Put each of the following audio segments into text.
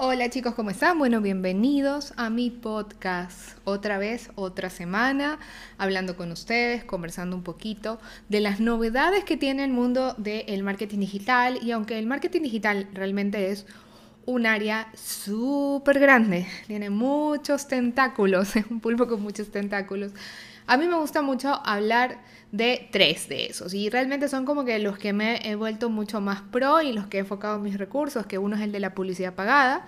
Hola chicos, ¿cómo están? Bueno, bienvenidos a mi podcast. Otra vez, otra semana, hablando con ustedes, conversando un poquito de las novedades que tiene el mundo del marketing digital. Y aunque el marketing digital realmente es un área súper grande, tiene muchos tentáculos, es un pulpo con muchos tentáculos. A mí me gusta mucho hablar de tres de esos y realmente son como que los que me he vuelto mucho más pro y los que he enfocado mis recursos, que uno es el de la publicidad pagada,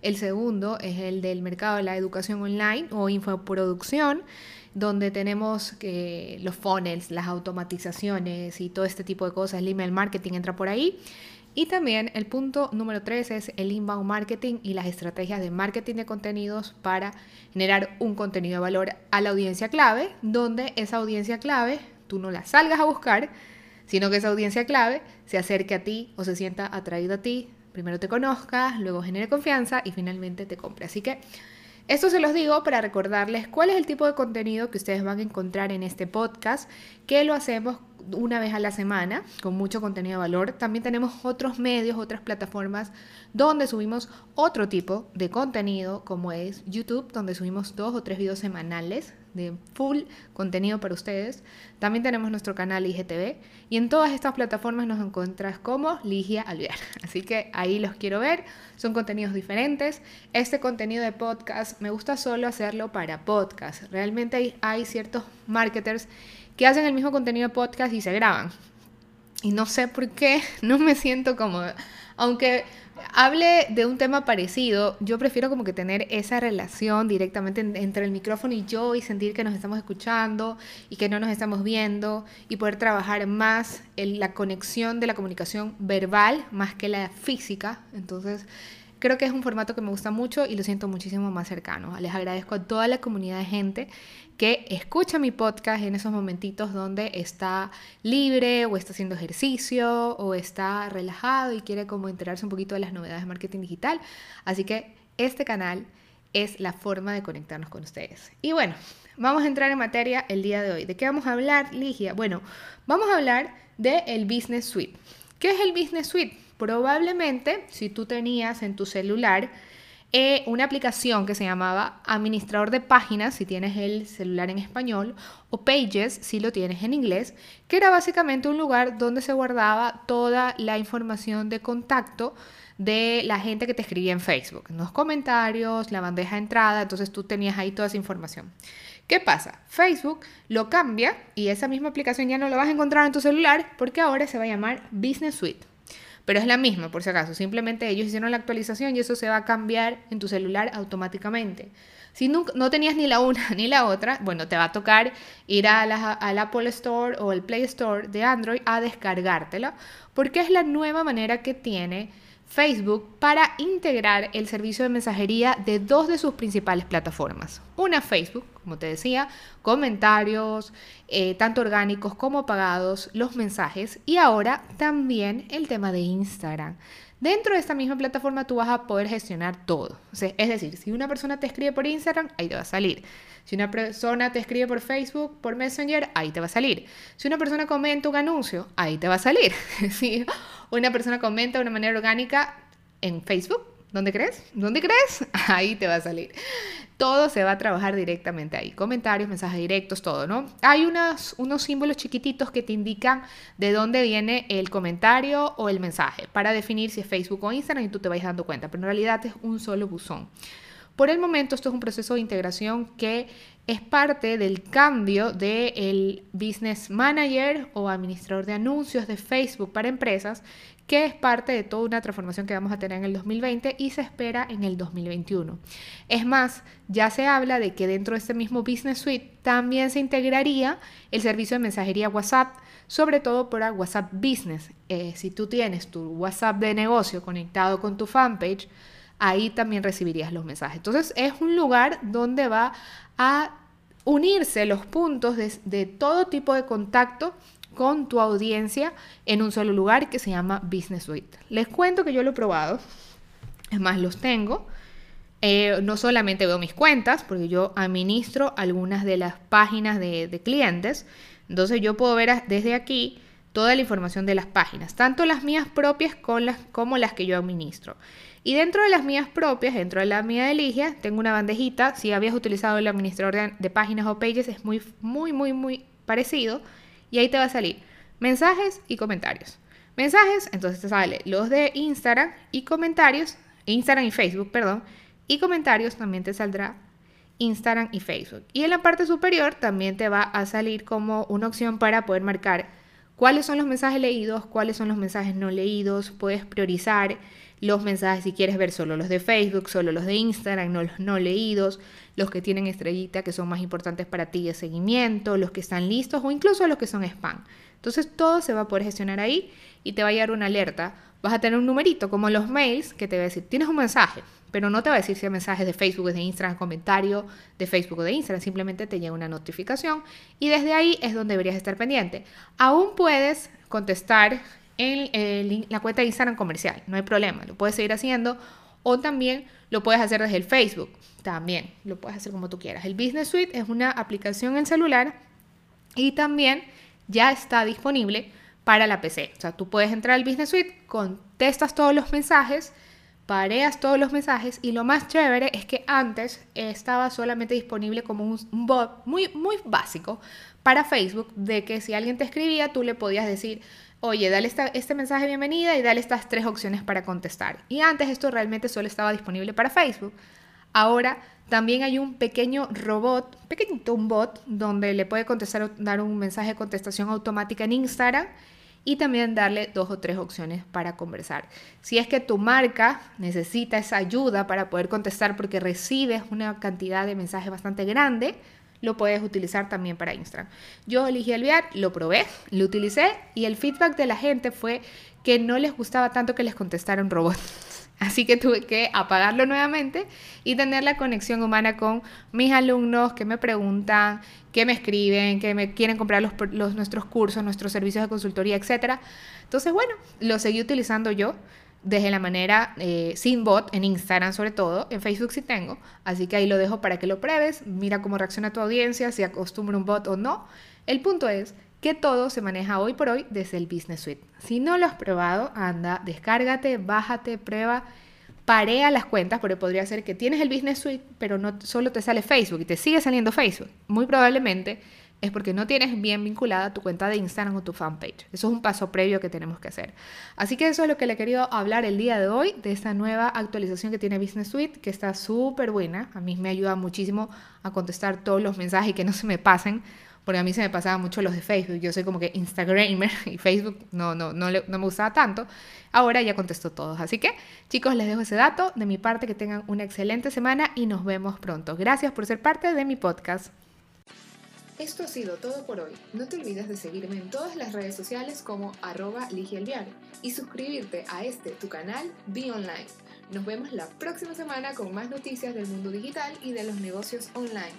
el segundo es el del mercado de la educación online o infoproducción, donde tenemos que los funnels, las automatizaciones y todo este tipo de cosas, el email marketing entra por ahí. Y también el punto número tres es el inbound marketing y las estrategias de marketing de contenidos para generar un contenido de valor a la audiencia clave, donde esa audiencia clave tú no la salgas a buscar, sino que esa audiencia clave se acerque a ti o se sienta atraído a ti, primero te conozca, luego genere confianza y finalmente te compre. Así que esto se los digo para recordarles cuál es el tipo de contenido que ustedes van a encontrar en este podcast, que lo hacemos una vez a la semana con mucho contenido de valor. También tenemos otros medios, otras plataformas donde subimos otro tipo de contenido como es YouTube, donde subimos dos o tres videos semanales de full contenido para ustedes. También tenemos nuestro canal IGTV y en todas estas plataformas nos encuentras como Ligia Alvear. Así que ahí los quiero ver. Son contenidos diferentes. Este contenido de podcast me gusta solo hacerlo para podcast. Realmente hay, hay ciertos marketers que hacen el mismo contenido de podcast y se graban. Y no sé por qué, no me siento cómoda. Aunque hable de un tema parecido, yo prefiero como que tener esa relación directamente entre el micrófono y yo y sentir que nos estamos escuchando y que no nos estamos viendo y poder trabajar más en la conexión de la comunicación verbal más que la física. Entonces, creo que es un formato que me gusta mucho y lo siento muchísimo más cercano. Les agradezco a toda la comunidad de gente que escucha mi podcast en esos momentitos donde está libre o está haciendo ejercicio o está relajado y quiere como enterarse un poquito de las novedades de marketing digital. Así que este canal es la forma de conectarnos con ustedes. Y bueno, vamos a entrar en materia el día de hoy. ¿De qué vamos a hablar, Ligia? Bueno, vamos a hablar del el Business Suite. ¿Qué es el Business Suite? Probablemente, si tú tenías en tu celular eh, una aplicación que se llamaba Administrador de Páginas, si tienes el celular en español, o Pages, si lo tienes en inglés, que era básicamente un lugar donde se guardaba toda la información de contacto de la gente que te escribía en Facebook, los comentarios, la bandeja de entrada, entonces tú tenías ahí toda esa información. ¿Qué pasa? Facebook lo cambia y esa misma aplicación ya no la vas a encontrar en tu celular porque ahora se va a llamar Business Suite pero es la misma por si acaso. Simplemente ellos hicieron la actualización y eso se va a cambiar en tu celular automáticamente. Si no, no tenías ni la una ni la otra, bueno, te va a tocar ir a la, al Apple Store o el Play Store de Android a descargártela, porque es la nueva manera que tiene Facebook para integrar el servicio de mensajería de dos de sus principales plataformas. Una Facebook, como te decía, comentarios, eh, tanto orgánicos como pagados, los mensajes y ahora también el tema de Instagram. Dentro de esta misma plataforma tú vas a poder gestionar todo. es decir, si una persona te escribe por Instagram, ahí te va a salir. Si una persona te escribe por Facebook, por Messenger, ahí te va a salir. Si una persona comenta un anuncio, ahí te va a salir. si una persona comenta de una manera orgánica en Facebook, ¿dónde crees? ¿Dónde crees? Ahí te va a salir. Todo se va a trabajar directamente ahí. Comentarios, mensajes directos, todo, ¿no? Hay unos, símbolos chiquititos que te indican de dónde viene el comentario o el mensaje para definir si es Facebook o Instagram y tú te vais dando cuenta. Pero en realidad es un solo buzón. Por el momento, esto es un proceso de integración que es parte del cambio del Business Manager o administrador de anuncios de Facebook para empresas, que es parte de toda una transformación que vamos a tener en el 2020 y se espera en el 2021. Es más, ya se habla de que dentro de este mismo Business Suite también se integraría el servicio de mensajería WhatsApp, sobre todo para WhatsApp Business. Eh, si tú tienes tu WhatsApp de negocio conectado con tu fanpage, ahí también recibirías los mensajes. Entonces es un lugar donde va a unirse los puntos de, todo tipo de contacto con tu audiencia en un solo lugar que se llama Business Suite. Les cuento que yo lo he probado, es más, los tengo. Eh, no solamente veo mis cuentas, porque yo administro algunas de las páginas de, clientes, entonces yo puedo ver desde aquí toda la información de las páginas, tanto las mías propias como las que yo administro. Y dentro de las mías propias, dentro de la mía de Ligia, tengo una bandejita. Si habías utilizado el administrador de, de, páginas o pages, es muy, muy, muy, muy parecido. Y ahí te va a salir mensajes y comentarios. Mensajes, entonces te sale los de Instagram y comentarios, Instagram y Facebook, perdón. Y comentarios también te saldrá Instagram y Facebook. Y en la parte superior también te va a salir como una opción para poder marcar cuáles son los mensajes leídos, cuáles son los mensajes no leídos. Puedes priorizar los mensajes si quieres ver solo los de Facebook, solo los de Instagram, no los no leídos, los que tienen estrellita que son más importantes para ti de seguimiento, los que están listos o incluso los que son spam. Entonces todo se va a poder gestionar ahí y te va a llegar una alerta. Vas a tener un numerito como los mails que te va a decir, tienes un mensaje, pero no te va a decir si es mensaje de Facebook, de Instagram, comentario de Facebook o de Instagram, simplemente te llega una notificación y desde ahí es donde deberías estar pendiente. Aún puedes contestar en la cuenta de Instagram comercial, no hay problema, lo puedes seguir haciendo o también lo puedes hacer desde el Facebook, también lo puedes hacer como tú quieras. El Business Suite es una aplicación en celular y también ya está disponible para la PC. O sea, tú puedes entrar al Business Suite, contestas todos los mensajes, pareas todos los mensajes y lo más chévere es que antes estaba solamente disponible como un, bot muy, muy básico para Facebook de que si alguien te escribía tú le podías decir, oye, dale este mensaje de bienvenida y dale estas tres opciones para contestar. Y antes esto realmente solo estaba disponible para Facebook. Ahora también hay un pequeño robot, pequeñito un bot, donde le puede contestar, dar un mensaje de contestación automática en Instagram y también darle dos o tres opciones para conversar. Si es que tu marca necesita esa ayuda para poder contestar porque recibes una cantidad de mensajes bastante grande, lo puedes utilizar también para Instagram. Yo elegí el VR, lo probé, lo utilicé y el feedback de la gente fue que no les gustaba tanto que les contestara un robot. Así que tuve que apagarlo nuevamente y tener la conexión humana con mis alumnos que me preguntan, que me escriben, que me quieren comprar los, nuestros cursos, nuestros servicios de consultoría, etc. Entonces, bueno, lo seguí utilizando yo desde la manera eh, sin bot, en Instagram sobre todo, en Facebook sí tengo, así que ahí lo dejo para que lo pruebes, mira cómo reacciona tu audiencia, si acostumbra un bot o no. El punto es que todo se maneja hoy por hoy desde el Business Suite. Si no lo has probado, anda, descárgate, bájate, prueba, parea las cuentas, porque podría ser que tienes el Business Suite, pero no solo te sale Facebook y te sigue saliendo Facebook. Muy probablemente es porque no tienes bien vinculada tu cuenta de Instagram o tu fanpage. Eso es un paso previo que tenemos que hacer. Así que eso es lo que le he querido hablar el día de hoy, de esta nueva actualización que tiene Business Suite, que está súper buena. A mí me ayuda muchísimo a contestar todos los mensajes y que no se me pasen porque a mí se me pasaba mucho los de Facebook. Yo soy como que Instagramer y Facebook no, no, no, no me gustaba tanto. Ahora ya contesto todos. Así que, chicos, les dejo ese dato. De mi parte, que tengan una excelente semana y nos vemos pronto. Gracias por ser parte de mi podcast. Esto ha sido todo por hoy. No te olvides de seguirme en todas las redes sociales como arroba y suscribirte a este tu canal Be Online. Nos vemos la próxima semana con más noticias del mundo digital y de los negocios online.